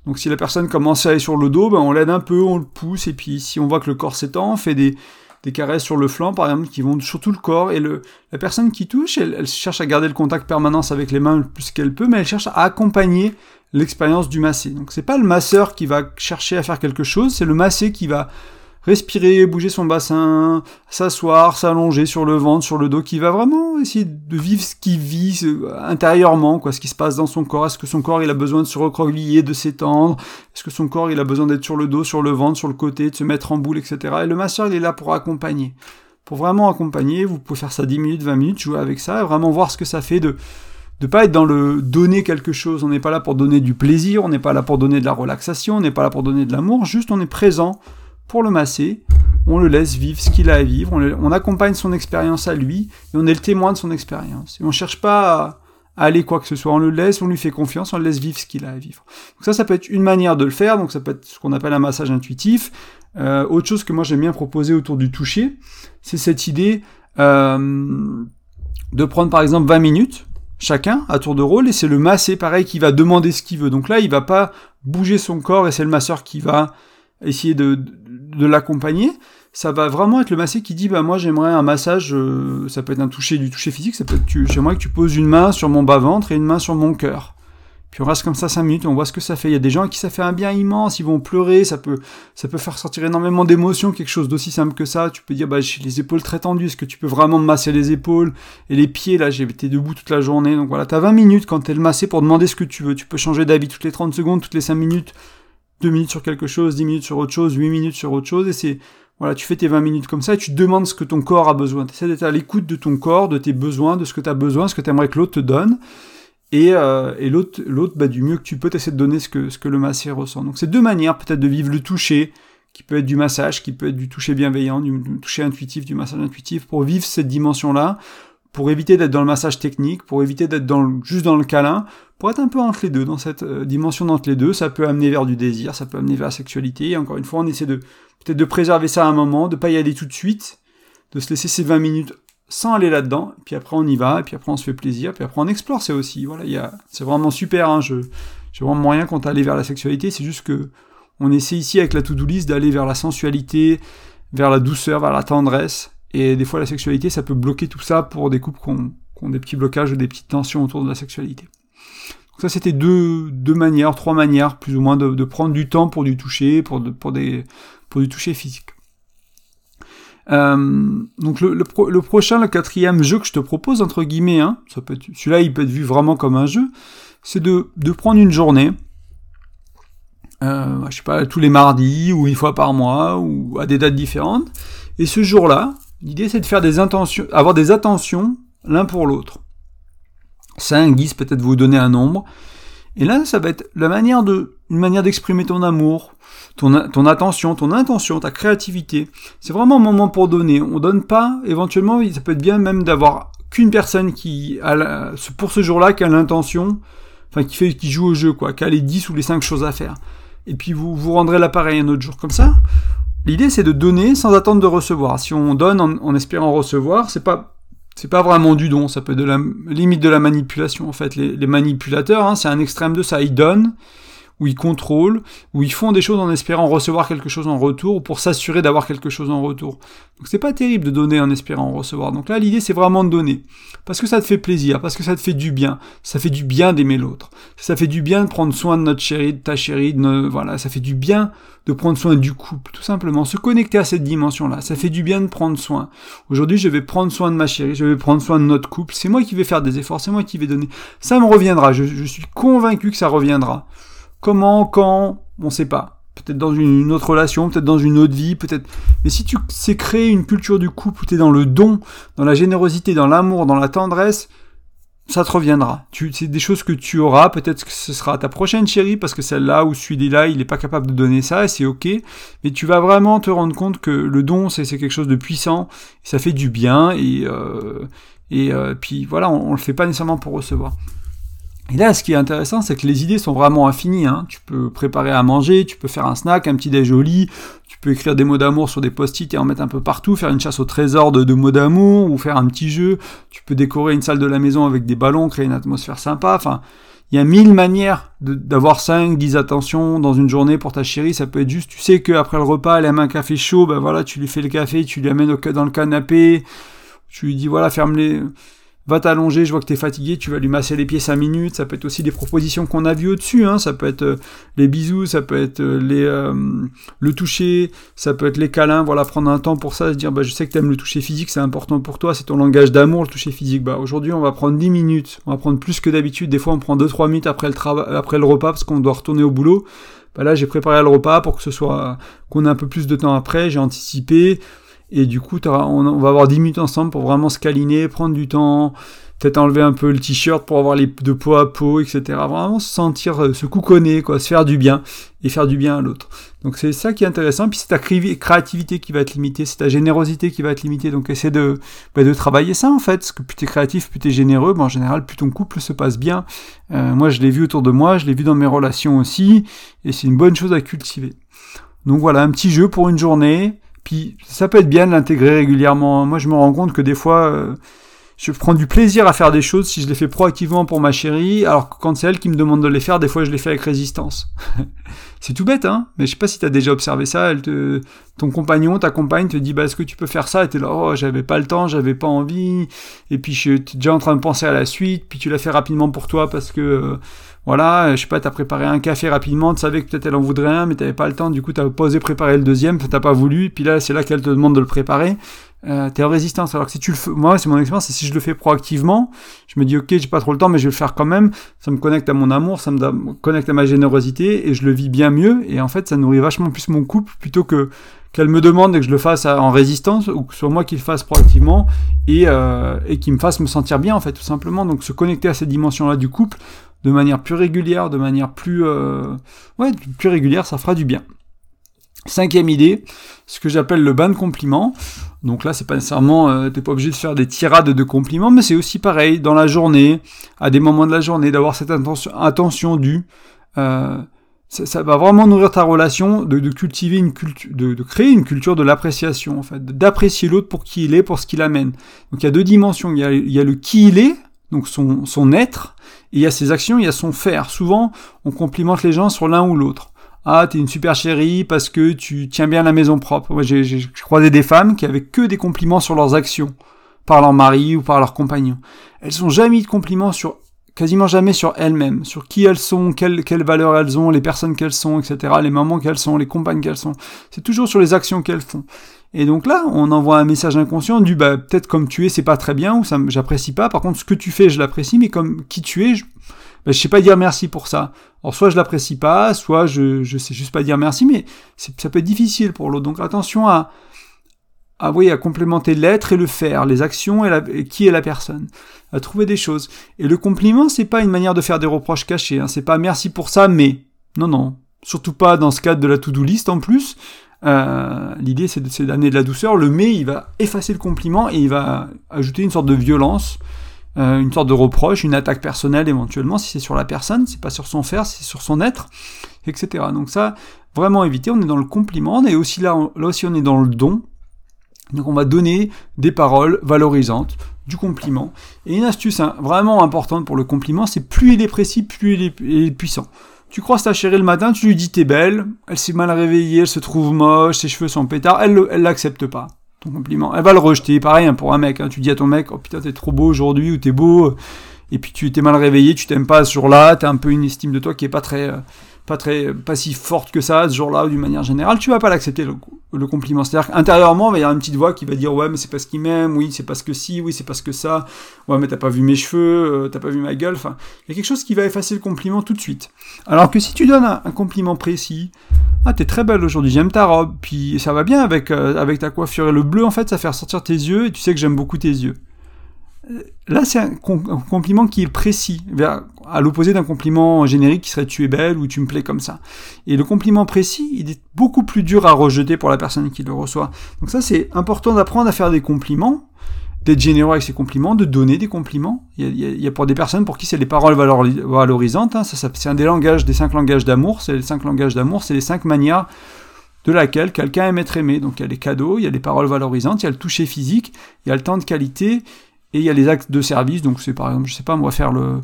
Donc si la personne commence à aller sur le dos, ben on l'aide un peu, on le pousse, et puis si on voit que le corps s'étend, on fait des, des caresses sur le flanc, par exemple, qui vont sur tout le corps, et le, la personne qui touche, elle, cherche à garder le contact permanence avec les mains le plus qu'elle peut, mais elle cherche à accompagner l'expérience du massé. Donc c'est pas le masseur qui va chercher à faire quelque chose, c'est le massé qui va respirer, bouger son bassin, s'asseoir, s'allonger sur le ventre, sur le dos, qui va vraiment essayer de vivre ce qu'il vit intérieurement, quoi, ce qui se passe dans son corps. Est-ce que son corps il a besoin de se recroqueviller, de s'étendre? Est-ce que son corps il a besoin d'être sur le dos, sur le ventre, sur le côté, de se mettre en boule, etc. Et le masseur il est là pour accompagner. Pour vraiment accompagner, vous pouvez faire ça 10 minutes, 20 minutes, jouer avec ça, et vraiment voir ce que ça fait de de pas être dans le donner quelque chose. On n'est pas là pour donner du plaisir, on n'est pas là pour donner de la relaxation, on n'est pas là pour donner de l'amour, juste on est présent pour le masser, on le laisse vivre ce qu'il a à vivre, on, accompagne son expérience à lui, et on est le témoin de son expérience. Et on cherche pas à, aller quoi que ce soit, on le laisse, on lui fait confiance, on le laisse vivre ce qu'il a à vivre. Donc ça, ça peut être une manière de le faire, donc ça peut être ce qu'on appelle un massage intuitif. Euh, autre chose que moi j'aime bien proposer autour du toucher, c'est cette idée euh, de prendre par exemple 20 minutes, chacun à tour de rôle et c'est le massé pareil qui va demander ce qu'il veut. Donc là, il va pas bouger son corps et c'est le masseur qui va essayer de, de l'accompagner, ça va vraiment être le massé qui dit bah moi j'aimerais un massage, euh, ça peut être un toucher du toucher physique, ça peut être j'aimerais que tu poses une main sur mon bas ventre et une main sur mon cœur. Puis on reste comme ça 5 minutes, on voit ce que ça fait. Il y a des gens qui ça fait un bien immense, ils vont pleurer, ça peut, ça peut faire sortir énormément d'émotions, quelque chose d'aussi simple que ça. Tu peux dire, bah, j'ai les épaules très tendues, est-ce que tu peux vraiment me masser les épaules Et les pieds, là, j'ai été debout toute la journée. Donc voilà, t'as 20 minutes quand t'es le massé pour demander ce que tu veux. Tu peux changer d'avis toutes les 30 secondes, toutes les 5 minutes. 2 minutes sur quelque chose, 10 minutes sur autre chose, 8 minutes sur autre chose, et c'est, voilà, tu fais tes 20 minutes comme ça, et tu demandes ce que ton corps a besoin. Tu essaies d'être à l'écoute de ton corps, de tes besoins, de ce que tu as besoin, ce que tu aimerais que l'autre te donne, et, euh, et l'autre, l'autre bah, du mieux que tu peux, t'essaies de donner ce que, ce que le massé ressent. Donc c'est deux manières peut-être de vivre le toucher, qui peut être du massage, qui peut être du toucher bienveillant, du toucher intuitif, du massage intuitif, pour vivre cette dimension-là, pour éviter d'être dans le massage technique, pour éviter d'être dans le, juste dans le câlin, pour être un peu entre les deux, dans cette euh, dimension d'entre les deux, ça peut amener vers du désir, ça peut amener vers la sexualité, et encore une fois, on essaie de peut-être de préserver ça à un moment, de pas y aller tout de suite, de se laisser ces 20 minutes sans aller là-dedans, puis après on y va, et puis après on se fait plaisir, puis après on explore, c'est aussi, voilà, il y a, c'est vraiment super, hein, je, j'ai vraiment moyen quand aller vers la sexualité, c'est juste que on essaie ici avec la to-do list d'aller vers la sensualité, vers la douceur, vers la tendresse, et des fois, la sexualité, ça peut bloquer tout ça pour des couples qui ont, des petits blocages ou des petites tensions autour de la sexualité. Donc ça, c'était deux, deux manières, trois manières, plus ou moins, de, prendre du temps pour du toucher, pour, pour, des, pour du toucher physique. Euh, donc le, le, prochain, le quatrième jeu que je te propose, entre guillemets, hein, ça peut celui-là il peut être vu vraiment comme un jeu, c'est de, de prendre une journée, euh, je sais pas, tous les mardis ou une fois par mois ou à des dates différentes, et ce jour-là, l'idée c'est de faire des intentions, avoir des attentions l'un pour l'autre. 5, 10, peut-être vous donner un nombre, et là ça va être la manière de, une manière d'exprimer ton amour, ton, attention, ton intention, ta créativité. C'est vraiment un moment pour donner. On donne pas, éventuellement, ça peut être bien même d'avoir qu'une personne qui pour ce jour-là qui a l'intention, enfin qui fait, qui joue au jeu, quoi, qui a les 10 ou les 5 choses à faire. Et puis vous vous rendrez l'appareil un autre jour comme ça. L'idée c'est de donner sans attendre de recevoir. Si on donne en, espérant recevoir, c'est pas pas vraiment du don, ça peut être de la limite de la manipulation en fait. Les, manipulateurs, hein, c'est un extrême de ça, ils donnent où ils contrôlent, où ils font des choses en espérant recevoir quelque chose en retour, pour s'assurer d'avoir quelque chose en retour. Donc c'est pas terrible de donner en espérant recevoir. Donc là, l'idée, c'est vraiment de donner. Parce que ça te fait plaisir, parce que ça te fait du bien. Ça fait du bien d'aimer l'autre. Ça fait du bien de prendre soin de notre chérie, de ta chérie, de voilà, ça fait du bien de prendre soin du couple, tout simplement. Se connecter à cette dimension-là, ça fait du bien de prendre soin. Aujourd'hui, je vais prendre soin de ma chérie, je vais prendre soin de notre couple. C'est moi qui vais faire des efforts, c'est moi qui vais donner. Ça me reviendra. je suis convaincu que ça reviendra. Comment, quand, on sait pas. Peut-être dans une autre relation, peut-être dans une autre vie, peut-être. Mais si tu sais créer une culture du couple où tu es dans le don, dans la générosité, dans l'amour, dans la tendresse, ça te reviendra. C'est des choses que tu auras. Peut-être que ce sera ta prochaine chérie parce que celle-là ou celui-là, il n'est pas capable de donner ça et c'est ok. Mais tu vas vraiment te rendre compte que le don, c'est, quelque chose de puissant. ça fait du bien et euh, et euh, puis voilà, on, on le fait pas nécessairement pour recevoir. Et là, ce qui est intéressant, c'est que les idées sont vraiment infinies. Hein. Tu peux préparer à manger, tu peux faire un snack, un petit déj tu peux écrire des mots d'amour sur des post-it et en mettre un peu partout, faire une chasse au trésor de, mots d'amour, ou faire un petit jeu. Tu peux décorer une salle de la maison avec des ballons, créer une atmosphère sympa. Enfin, il y a mille manières d'avoir 5, 10 attentions dans une journée pour ta chérie. Ça peut être juste, tu sais qu'après le repas, elle aime un café chaud, ben voilà, tu lui fais le café, tu lui amènes dans le canapé, tu lui dis voilà, ferme les va t'allonger, je vois que tu es fatigué, tu vas lui masser les pieds 5 minutes, ça peut être aussi des propositions qu'on a vues au-dessus, hein. ça peut être euh, les bisous, ça peut être euh, les, euh, le toucher, ça peut être les câlins, voilà, prendre un temps pour ça, se dire, bah, je sais que tu le toucher physique, c'est important pour toi, c'est ton langage d'amour, le toucher physique, bah, aujourd'hui, on va prendre 10 minutes, on va prendre plus que d'habitude, des fois, on prend 2-3 minutes après le, après le repas, parce qu'on doit retourner au boulot, bah là, j'ai préparé le repas pour que ce soit, qu'on ait un peu plus de temps après, j'ai anticipé, et du coup, on, va avoir 10 minutes ensemble pour vraiment se câliner, prendre du temps, peut-être enlever un peu le t-shirt pour avoir les de peau à peau, etc. Vraiment se sentir, euh, se couconner, quoi, se faire du bien et faire du bien à l'autre. Donc c'est ça qui est intéressant. Puis c'est ta créativité qui va être limitée, c'est ta générosité qui va être limitée. Donc essaie de, bah, de travailler ça en fait. Parce que plus tu es créatif, plus tu es généreux, en général, plus ton couple se passe bien. Euh, moi, je l'ai vu autour de moi, je l'ai vu dans mes relations aussi. Et c'est une bonne chose à cultiver. Donc voilà, un petit jeu pour une journée. Puis ça peut être bien de l'intégrer régulièrement. Moi, je me rends compte que des fois, euh, je prends du plaisir à faire des choses si je les fais proactivement pour ma chérie, alors que quand c'est elle qui me demande de les faire, des fois, je les fais avec résistance. c'est tout bête, hein Mais je sais pas si tu as déjà observé ça. Elle te, ton compagnon, ta compagne te dit, bah, est-ce que tu peux faire ça? Et t'es là, oh, j'avais pas le temps, j'avais pas envie. Et puis, je es déjà en train de penser à la suite. Puis tu l'as fait rapidement pour toi parce que... Euh, voilà, je sais pas, t'as préparé un café rapidement, tu savais que peut-être elle en voudrait un, mais t'avais pas le temps, du coup t'as pas osé préparer le deuxième, t'as pas voulu, puis là c'est là qu'elle te demande de le préparer, euh, t'es en résistance. Alors que si tu le fais, moi c'est mon expérience, et si je le fais proactivement, je me dis ok j'ai pas trop le temps, mais je vais le faire quand même, ça me connecte à mon amour, ça me connecte à ma générosité, et je le vis bien mieux, et en fait ça nourrit vachement plus mon couple, plutôt que qu'elle me demande et que je le fasse en résistance, ou que ce soit moi qui le fasse proactivement, et, euh, et qui me fasse me sentir bien en fait tout simplement. Donc se connecter à cette dimension-là du couple, de manière plus régulière, de manière plus, euh, ouais, plus régulière, ça fera du bien. Cinquième idée, ce que j'appelle le bain de compliments. Donc là, c'est pas nécessairement, euh, t'es pas obligé de faire des tirades de compliments, mais c'est aussi pareil dans la journée, à des moments de la journée, d'avoir cette attention, due. Euh, ça, va vraiment nourrir ta relation, de, cultiver une culture, de, créer une culture de l'appréciation, en fait, d'apprécier l'autre pour qui il est, pour ce qu'il amène. Donc il y a deux dimensions. Il y a, il y a le qui il est, donc son, son être, et il y a ses actions, il y a son faire. Souvent, on complimente les gens sur l'un ou l'autre. Ah, t'es une super chérie parce que tu tiens bien la maison propre. Moi, j'ai croisé des femmes qui avaient que des compliments sur leurs actions, par leur mari ou par leur compagnon. Elles sont jamais de compliments sur, quasiment jamais sur elles-mêmes, sur qui elles sont, quelles, quelles valeurs elles ont, les personnes qu'elles sont, etc., les mamans qu'elles sont, les compagnes qu'elles sont. C'est toujours sur les actions qu'elles font. Et donc là, on envoie un message inconscient du bah peut-être comme tu es, c'est pas très bien ou ça j'apprécie pas. Par contre, ce que tu fais, je l'apprécie, mais comme qui tu es, je, bah, je sais pas dire merci pour ça. Alors soit je l'apprécie pas, soit je je sais juste pas dire merci, mais ça peut être difficile pour l'autre. Donc attention à à, oui, à complémenter l'être et le faire, les actions et, la, qui est la personne, à trouver des choses. Et le compliment, c'est pas une manière de faire des reproches cachés. Hein. C'est pas merci pour ça, mais non, non, surtout pas dans ce cadre de la to-do list en plus. Euh, L'idée, c'est d'amener de la douceur. Le mais, il va effacer le compliment et il va ajouter une sorte de violence, euh, une sorte de reproche, une attaque personnelle éventuellement, si c'est sur la personne, c'est pas sur son faire, c'est sur son être, etc. Donc ça, vraiment éviter. On est dans le compliment, et aussi là, là aussi on est dans le don. Donc on va donner des paroles valorisantes, du compliment. Et une astuce hein, vraiment importante pour le compliment, c'est plus il est précis, plus il est puissant. Tu croises ta chérie le matin, tu lui dis t'es belle, elle s'est mal réveillée, elle se trouve moche, ses cheveux sont pétards, elle l'accepte pas. Ton compliment, elle va le rejeter. Pareil hein, pour un mec, hein. tu dis à ton mec oh putain t'es trop beau aujourd'hui ou t'es beau, et puis tu t'es mal réveillé, tu t'aimes pas ce jour-là, t'as un peu une estime de toi qui est pas très euh, pas très si forte que ça ce jour-là ou d'une manière générale, tu vas pas l'accepter le, le, compliment. C'est-à-dire qu'intérieurement, il va y avoir une petite voix qui va dire ouais mais c'est parce qu'il m'aime, oui c'est parce que si, oui c'est parce que ça, ouais mais t'as pas vu mes cheveux, euh, t'as pas vu ma gueule, enfin il y a quelque chose qui va effacer le compliment tout de suite. Alors que si tu donnes un, compliment précis, ah t'es très belle aujourd'hui, j'aime ta robe, puis ça va bien avec euh, avec ta coiffure et le bleu en fait ça fait ressortir tes yeux et tu sais que j'aime beaucoup tes yeux. Là, c'est un, compliment qui est précis, à l'opposé d'un compliment générique qui serait tu es belle ou tu me plais comme ça. Et le compliment précis, il est beaucoup plus dur à rejeter pour la personne qui le reçoit. Donc ça, c'est important d'apprendre à faire des compliments, d'être généreux avec ses compliments, de donner des compliments. Il y a, pour des personnes pour qui c'est les paroles valorisantes. Hein. ça, c'est un des langages, des cinq langages d'amour. C'est les cinq langages d'amour, c'est les cinq manières de laquelle quelqu'un aime être aimé. Donc il y a les cadeaux, il y a les paroles valorisantes, il y a le toucher physique, il y a le temps de qualité, et il y a les actes de service, donc c'est par exemple, je sais pas, moi faire le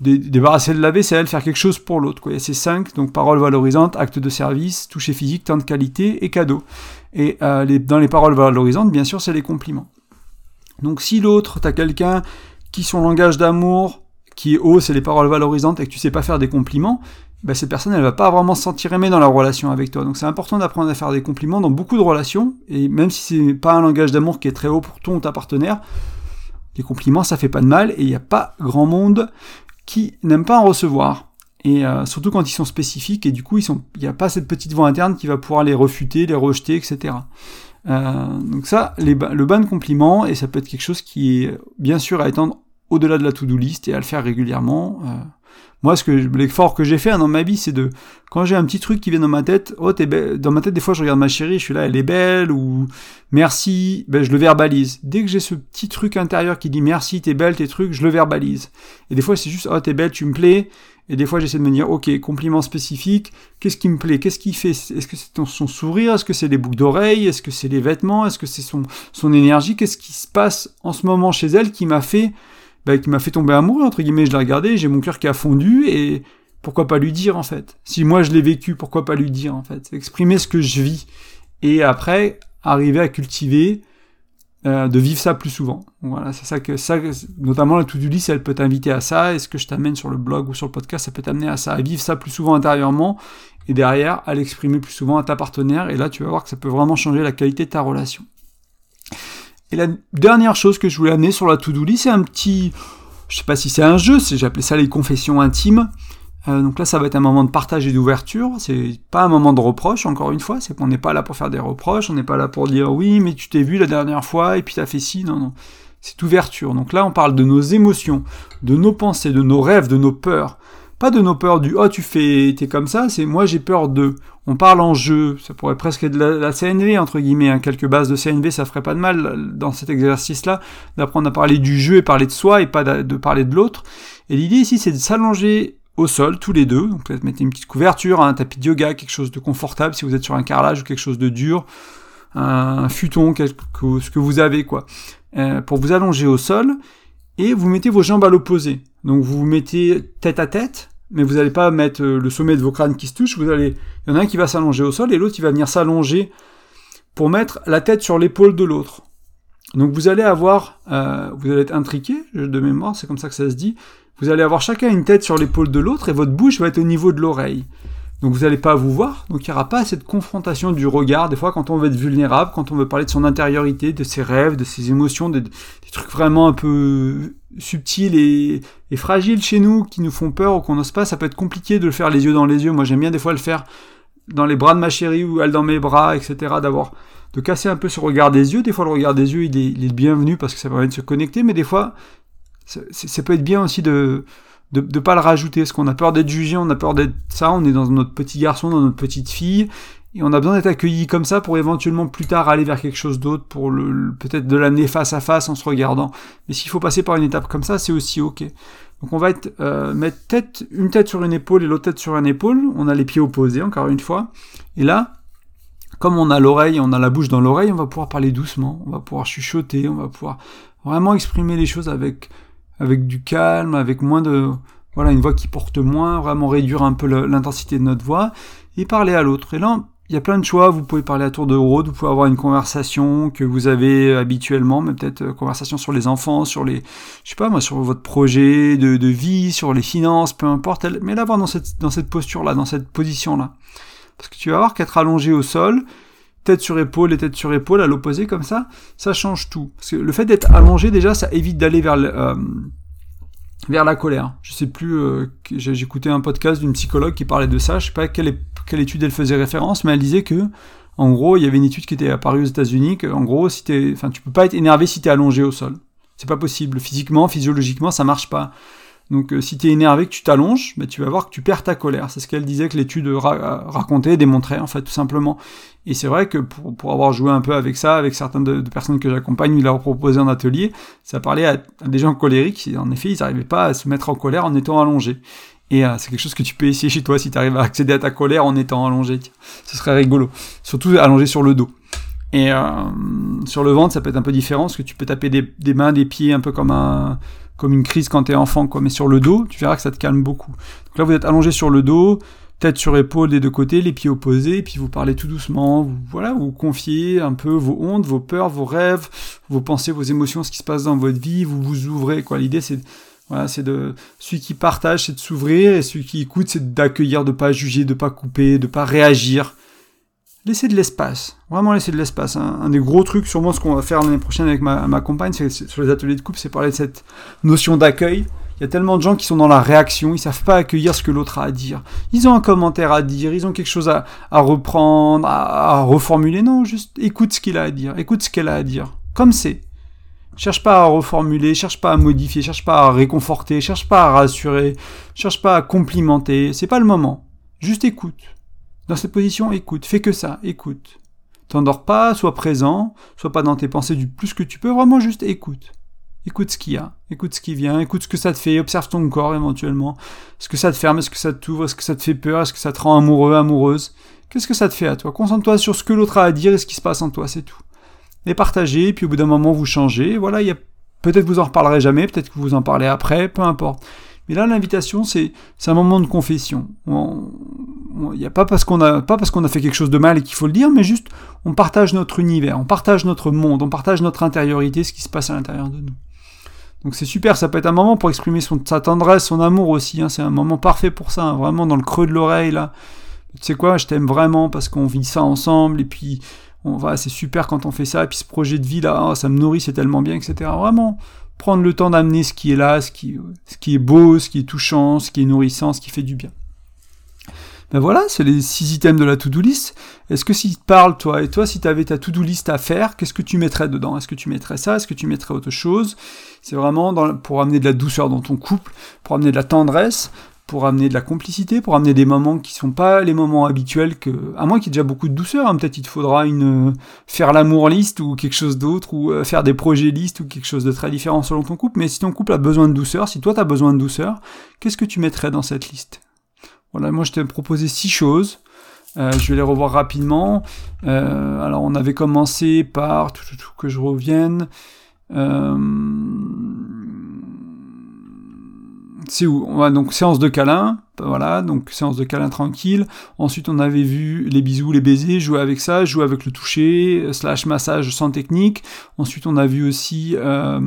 débarrasser de la vaisselle, faire quelque chose pour l'autre. Il y a ces cinq, donc paroles valorisantes, actes de service, toucher physique, temps de qualité et cadeau. Et euh, dans les paroles valorisantes, bien sûr, c'est les compliments. Donc si l'autre, tu as quelqu'un qui son langage d'amour, qui est haut, c'est les paroles valorisantes, et que tu sais pas faire des compliments, ben cette personne, elle va pas vraiment se sentir aimée dans la relation avec toi. Donc c'est important d'apprendre à faire des compliments dans beaucoup de relations, et même si c'est pas un langage d'amour qui est très haut pour ton ou ta partenaire, les compliments, ça fait pas de mal et il n'y a pas grand monde qui n'aime pas en recevoir. Et euh, surtout quand ils sont spécifiques et du coup, il n'y a pas cette petite voix interne qui va pouvoir les refuter, les rejeter, etc. Euh, donc ça, le ban de compliments, et ça peut être quelque chose qui est bien sûr à étendre au-delà de la to-do list et à le faire régulièrement. Euh, moi, ce que l'effort que j'ai fait dans ma vie, c'est de quand j'ai un petit truc qui vient dans ma tête, oh t'es belle. Dans ma tête, des fois, je regarde ma chérie, je suis là, elle est belle ou merci, ben je le verbalise. Dès que j'ai ce petit truc intérieur qui dit merci, t'es belle, tes trucs, je le verbalise. Et des fois, c'est juste oh t'es belle, tu me plais. Et des fois, j'essaie de me dire, ok, compliment spécifique, qu'est-ce qui me plaît, qu'est-ce qu'il fait Est-ce que c'est son sourire Est-ce que c'est les boucles d'oreilles Est-ce que c'est les vêtements Est-ce que c'est son, son énergie Qu'est-ce qui se passe en ce moment chez elle qui m'a fait bah, qui m'a fait tomber amoureux, entre guillemets, je l'ai regardé, j'ai mon cœur qui a fondu, et pourquoi pas lui dire, en fait? Si moi je l'ai vécu, pourquoi pas lui dire, en fait? Exprimer ce que je vis. Et après, arriver à cultiver, euh, de vivre ça plus souvent. Voilà, c'est ça que ça, notamment la to-do list, elle peut t'inviter à ça, et ce que je t'amène sur le blog ou sur le podcast, ça peut t'amener à ça, à vivre ça plus souvent intérieurement, et derrière, à l'exprimer plus souvent à ta partenaire, et là, tu vas voir que ça peut vraiment changer la qualité de ta relation. Et la dernière chose que je voulais amener sur la to-do c'est un petit, je sais pas si c'est un jeu, j'ai appelé ça les confessions intimes. Euh, donc là, ça va être un moment de partage et d'ouverture. C'est pas un moment de reproche, encore une fois. C'est qu'on n'est pas là pour faire des reproches. On n'est pas là pour dire oui, mais tu t'es vu la dernière fois et puis t'as fait ci. Non, non. C'est ouverture. Donc là, on parle de nos émotions, de nos pensées, de nos rêves, de nos peurs. Pas de nos peurs du oh tu fais t'es comme ça, c'est moi j'ai peur de. On parle en jeu, ça pourrait presque être de la, CNV entre guillemets, hein. quelques bases de CNV, ça ferait pas de mal dans cet exercice-là d'apprendre à parler du jeu et parler de soi et pas de, parler de l'autre. Et l'idée ici c'est de s'allonger au sol tous les deux, donc peut-être mettre une petite couverture, un tapis de yoga, quelque chose de confortable si vous êtes sur un carrelage ou quelque chose de dur, un futon, quelque, ce que vous avez quoi, euh, pour vous allonger au sol et vous mettez vos jambes à l'opposé. Donc vous vous mettez tête à tête, mais vous n'allez pas mettre euh, le sommet de vos crânes qui se touchent, vous allez, il y en a un qui va s'allonger au sol et l'autre il va venir s'allonger pour mettre la tête sur l'épaule de l'autre. Donc vous allez avoir, euh, vous allez être intriqué de mémoire, c'est comme ça que ça se dit. Vous allez avoir chacun une tête sur l'épaule de l'autre et votre bouche va être au niveau de l'oreille. Donc vous n'allez pas vous voir, donc il n'y aura pas cette confrontation du regard. Des fois, quand on veut être vulnérable, quand on veut parler de son intériorité, de ses rêves, de ses émotions, des, trucs vraiment un peu subtils et, fragiles chez nous, qui nous font peur ou qu'on n'ose pas, ça peut être compliqué de le faire les yeux dans les yeux. Moi, j'aime bien des fois le faire dans les bras de ma chérie ou elle dans mes bras, etc. D'avoir de casser un peu ce regard des yeux. Des fois, le regard des yeux, il est, il est bienvenu parce que ça permet de se connecter, mais des fois, ça peut être bien aussi de de ne pas le rajouter, parce qu'on a peur d'être jugé, on a peur d'être ça, on est dans notre petit garçon, dans notre petite fille, et on a besoin d'être accueilli comme ça pour éventuellement plus tard aller vers quelque chose d'autre, pour le, peut-être de l'amener face à face en se regardant. Mais s'il faut passer par une étape comme ça, c'est aussi ok. Donc on va être, euh, mettre une tête sur une épaule et l'autre tête sur une épaule, on a les pieds opposés encore une fois, et là, comme on a l'oreille, on a la bouche dans l'oreille, on va pouvoir parler doucement, on va pouvoir chuchoter, on va pouvoir vraiment exprimer les choses avec avec du calme, avec moins de voilà une voix qui porte moins, vraiment réduire un peu l'intensité de notre voix et parler à l'autre. Et là, il y a plein de choix. Vous pouvez parler à tour de rôle, vous pouvez avoir une conversation que vous avez habituellement, mais peut-être euh, conversation sur les enfants, sur les, je sais pas moi, sur votre projet de, vie, sur les finances, peu importe. Mais l'avoir dans cette dans cette posture là, dans cette position là, parce que tu vas voir qu'être allongé au sol, tête sur épaule et tête sur épaule à l'opposé comme ça, ça change tout. Parce que le fait d'être allongé déjà, ça évite d'aller vers euh, vers la colère. Je sais plus, euh, écouté un podcast d'une psychologue qui parlait de ça. Je sais pas quelle, quelle étude elle faisait référence, mais elle disait que en gros, il y avait une étude qui était apparue aux États-Unis. En gros, si t'es, enfin, tu peux pas être énervé si t'es allongé au sol. C'est pas possible. Physiquement, physiologiquement, ça marche pas. Donc euh, si tu es énervé, que tu t'allonges, bah, tu vas voir que tu perds ta colère. C'est ce qu'elle disait que l'étude racontait, démontrait en fait tout simplement. Et c'est vrai que pour, avoir joué un peu avec ça, avec certaines de, personnes que j'accompagne, il leur proposé en atelier, ça parlait à, des gens colériques. En effet, ils n'arrivaient pas à se mettre en colère en étant allongés. Et euh, c'est quelque chose que tu peux essayer chez toi si tu arrives à accéder à ta colère en étant allongé. Ce serait rigolo. Surtout allongé sur le dos. Et euh, sur le ventre, ça peut être un peu différent, parce que tu peux taper des, des mains, des pieds, un peu comme un comme une crise quand t'es enfant, quoi. Mais sur le dos, tu verras que ça te calme beaucoup. Donc là, vous êtes allongé sur le dos, tête sur épaule des deux côtés, les pieds opposés, et puis vous parlez tout doucement, vous, voilà, vous confiez un peu vos hontes, vos peurs, vos rêves, vos pensées, vos émotions, ce qui se passe dans votre vie, vous vous ouvrez, quoi. L'idée, c'est, voilà, c'est de, celui qui partage, c'est de s'ouvrir, et celui qui écoute, c'est d'accueillir, de pas juger, de pas couper, de pas réagir. Laissez de l'espace, vraiment laisser de l'espace. Un, des gros trucs, sûrement ce qu'on va faire l'année prochaine avec ma, compagne, c'est sur les ateliers de couple, c'est parler de cette notion d'accueil. Il y a tellement de gens qui sont dans la réaction, ils savent pas accueillir ce que l'autre a à dire. Ils ont un commentaire à dire, ils ont quelque chose à, à reprendre, à, à, reformuler. Non, juste écoute ce qu'il a à dire, écoute ce qu'elle a à dire. Comme c'est. Cherche pas à reformuler, cherche pas à modifier, cherche pas à réconforter, cherche pas à rassurer, cherche pas à complimenter. C'est pas le moment. Juste écoute. Dans cette position, écoute, fais que ça, écoute. T'endors pas, sois présent, sois pas dans tes pensées du plus que tu peux, vraiment juste écoute. Écoute ce qu'il y a, écoute ce qui vient, écoute ce que ça te fait, observe ton corps éventuellement. Est-ce que ça te ferme, est-ce que ça t'ouvre, est-ce que ça te fait peur, est-ce que ça te rend amoureux, amoureuse? Qu'est-ce que ça te fait à toi? Concentre-toi sur ce que l'autre a à dire et ce qui se passe en toi, c'est tout. Et partagez, puis au bout d'un moment vous changez, voilà, il y a... peut-être vous en reparlerez jamais, peut-être que vous en parlez après, peu importe. Mais là, l'invitation, c'est un moment de confession. Il n'y a pas parce qu'on a pas parce qu'on a fait quelque chose de mal et qu'il faut le dire, mais juste on partage notre univers, on partage notre monde, on partage notre intériorité, ce qui se passe à l'intérieur de nous. Donc c'est super, ça peut être un moment pour exprimer son, sa tendresse, son amour aussi. Hein, c'est un moment parfait pour ça, hein, vraiment dans le creux de l'oreille là. Tu sais quoi, je t'aime vraiment parce qu'on vit ça ensemble et puis on va, c'est super quand on fait ça et puis ce projet de vie là, oh, ça me nourrit, c'est tellement bien, etc. Vraiment, prendre le temps d'amener ce qui est là, ce qui, est beau, ce qui est touchant, ce qui est nourrissant, ce qui fait du bien. Ben voilà, c'est les six items de la to-do list. Est-ce que s'il te parle, toi, et toi, si tu avais ta to-do list à faire, qu'est-ce que tu mettrais dedans? Est-ce que tu mettrais ça? Est-ce que tu mettrais autre chose? C'est vraiment pour amener de la douceur dans ton couple, pour amener de la tendresse, pour amener de la complicité, pour amener des moments qui sont pas les moments habituels que, à moins qu'il y ait déjà beaucoup de douceur, hein, peut-être il te faudra une, faire l'amour liste ou quelque chose d'autre, ou euh, faire des projets listes ou quelque chose de très différent selon ton couple, mais si ton couple a besoin de douceur, si toi tu as besoin de douceur, qu'est-ce que tu mettrais dans cette liste? Voilà, moi je t'ai proposé six choses, euh, je vais les revoir rapidement. Euh, alors on avait commencé par, que je revienne, euh, c'est où on va donc séance de câlin, voilà, donc séance de câlin tranquille. Ensuite, on avait vu les bisous, les baisers, jouer avec ça, jouer avec le toucher, slash massage sans technique. Ensuite, on a vu aussi euh,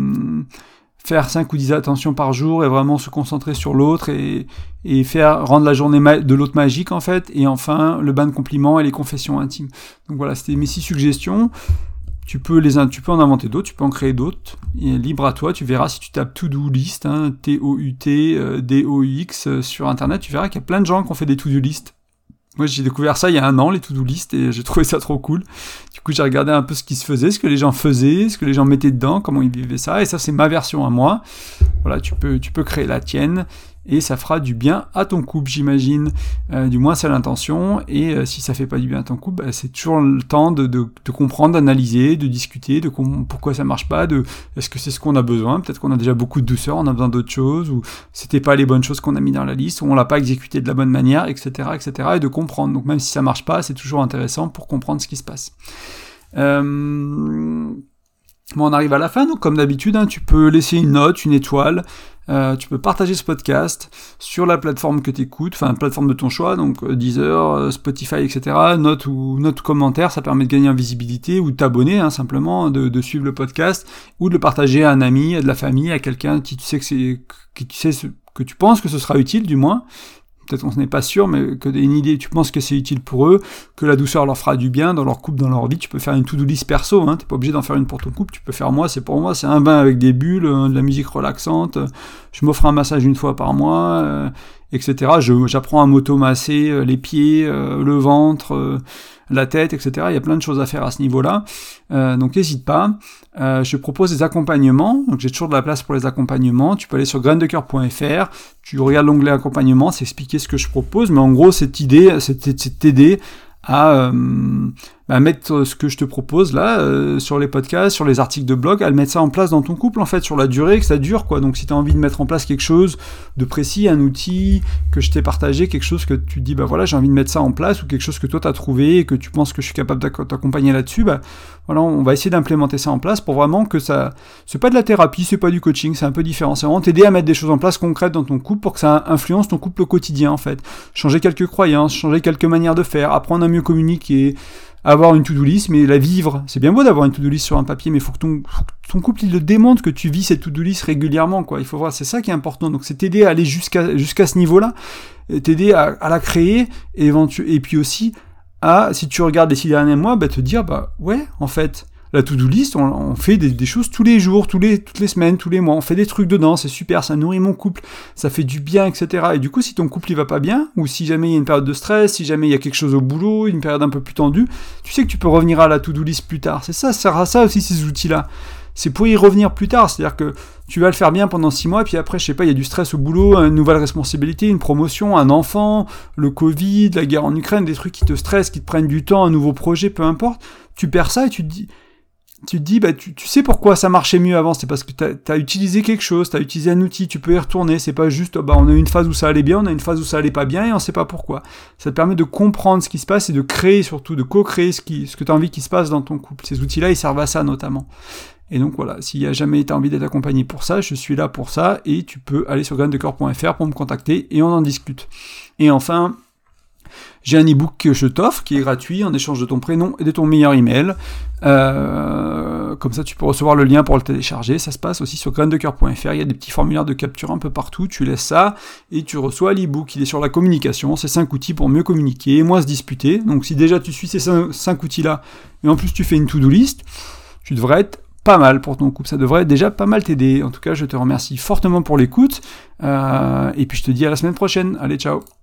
faire 5 ou 10 attentions par jour et vraiment se concentrer sur l'autre et, et faire rendre la journée de l'autre magique en fait. Et enfin, le bain de compliments et les confessions intimes. Donc voilà, c'était mes 6 suggestions. Tu peux, les, tu peux en inventer d'autres, tu peux en créer d'autres. Libre à toi, tu verras si tu tapes to-do list, hein, T-O-U-T, D-O-U-X euh, sur internet, tu verras qu'il y a plein de gens qui ont fait des to-do list. Moi j'ai découvert ça il y a un an, les to-do list, et j'ai trouvé ça trop cool. Du coup j'ai regardé un peu ce qui se faisait, ce que les gens faisaient, ce que les gens mettaient dedans, comment ils vivaient ça, et ça c'est ma version à moi. Voilà, tu peux, tu peux créer la tienne et ça fera du bien à ton couple, j'imagine. Euh, du moins, c'est l'intention. Et euh, si ça fait pas du bien à ton couple, bah, c'est toujours le temps de, de, de comprendre, d'analyser, de discuter, de pourquoi ça marche pas, de est-ce que c'est ce qu'on a besoin? Peut-être qu'on a déjà beaucoup de douceur, on a besoin d'autres choses, ou c'était pas les bonnes choses qu'on a mis dans la liste, ou on l'a pas exécuté de la bonne manière, etc., etc. Et de comprendre. Donc même si ça marche pas, c'est toujours intéressant pour comprendre ce qui se passe. Euh... Bon, on arrive à la fin, donc comme d'habitude, hein, tu peux laisser une note, une étoile, euh, tu peux partager ce podcast sur la plateforme que tu écoutes, enfin plateforme de ton choix, donc euh, Deezer, euh, Spotify, etc. Note ou note commentaire, ça permet de gagner en visibilité ou t'abonner hein, simplement, de, suivre le podcast ou de le partager à un ami, à de la famille, à quelqu'un qui tu sais que que tu sais que tu penses que ce sera utile du moins peut-être qu'on n'est pas sûr, mais que une idée, tu penses que c'est utile pour eux, que la douceur leur fera du bien dans leur couple, dans leur vie, tu peux faire une to-do list perso, hein, t'es pas obligé d'en faire une pour ton couple, tu peux faire moi, c'est pour moi, c'est un bain avec des bulles, euh, de la musique relaxante, je m'offre un massage une fois par mois, euh, etc. J'apprends à m'automasser euh, les pieds, le ventre, la tête, etc. Il y a plein de choses à faire à ce niveau-là. donc n'hésite pas. je propose des accompagnements. Donc j'ai toujours de la place pour les accompagnements. Tu peux aller sur graindecoeur.fr. Tu regardes l'onglet accompagnement, c'est expliquer ce que je propose. Mais en gros, cette idée, c'est t'aider à bah, mettre ce que je te propose là euh, sur les podcasts, sur les articles de blog, à le mettre ça en place dans ton couple en fait sur la durée que ça dure quoi. Donc si tu as envie de mettre en place quelque chose de précis, un outil que je t'ai partagé, quelque chose que tu dis bah voilà j'ai envie de mettre ça en place ou quelque chose que toi tu as trouvé et que tu penses que je suis capable de t'accompagner là-dessus, bah voilà on va essayer d'implémenter ça en place pour vraiment que ça c'est pas de la thérapie, c'est pas du coaching, c'est un peu différent. C'est vraiment t'aider à mettre des choses en place concrètes dans ton couple pour que ça influence ton couple au quotidien en fait. Changer quelques croyances, changer quelques manières de faire, apprendre à mieux communiquer avoir une to-do list, mais la vivre. C'est bien beau d'avoir une to-do list sur un papier, mais il faut que ton, ton couple le démontre que tu vis cette to-do list régulièrement, quoi. Il faut voir, c'est ça qui est important. Donc c'est t'aider à aller jusqu'à jusqu'à ce niveau-là, t'aider à, à, la créer, et, et puis aussi à, si tu regardes les six derniers mois, bah, te dire, bah ouais, en fait, la to-do list, on, fait des, choses tous les jours, tous les, toutes les semaines, tous les mois. On fait des trucs dedans, c'est super, ça nourrit mon couple, ça fait du bien, etc. Et du coup, si ton couple il va pas bien, ou si jamais il y a une période de stress, si jamais il y a quelque chose au boulot, une période un peu plus tendue, tu sais que tu peux revenir à la to-do list plus tard. C'est ça, ça sert à ça aussi ces outils-là. C'est pour y revenir plus tard, c'est-à-dire que tu vas le faire bien pendant six mois, puis après, je sais pas, il y a du stress au boulot, une nouvelle responsabilité, une promotion, un enfant, le Covid, la guerre en Ukraine, des trucs qui te stressent, qui te prennent du temps, un nouveau projet, peu importe. Tu perds ça et tu te dis, tu te dis, bah, tu, sais pourquoi ça marchait mieux avant, c'est parce que tu as, utilisé quelque chose, tu as utilisé un outil, tu peux y retourner, c'est pas juste, bah, on a une phase où ça allait bien, on a une phase où ça allait pas bien et on sait pas pourquoi. Ça te permet de comprendre ce qui se passe et de créer surtout, de co-créer ce, qui, ce que tu as envie qu'il se passe dans ton couple. Ces outils-là, ils servent à ça notamment. Et donc voilà, s'il y a jamais été envie d'être accompagné pour ça, je suis là pour ça et tu peux aller sur graindecoeur.fr pour me contacter et on en discute. Et enfin, j'ai un ebook que je t'offre qui est gratuit en échange de ton prénom et de ton meilleur email. Euh, comme ça, tu peux recevoir le lien pour le télécharger. Ça se passe aussi sur graindecoeur.fr. Il y a des petits formulaires de capture un peu partout. Tu laisses ça et tu reçois l'ebook. Il est sur la communication. C'est 5 outils pour mieux communiquer, moins se disputer. Donc, si déjà tu suis ces 5 outils-là et en plus tu fais une to-do list, tu devrais être pas mal pour ton couple. Ça devrait déjà pas mal t'aider. En tout cas, je te remercie fortement pour l'écoute. Euh, et puis je te dis à la semaine prochaine. Allez, ciao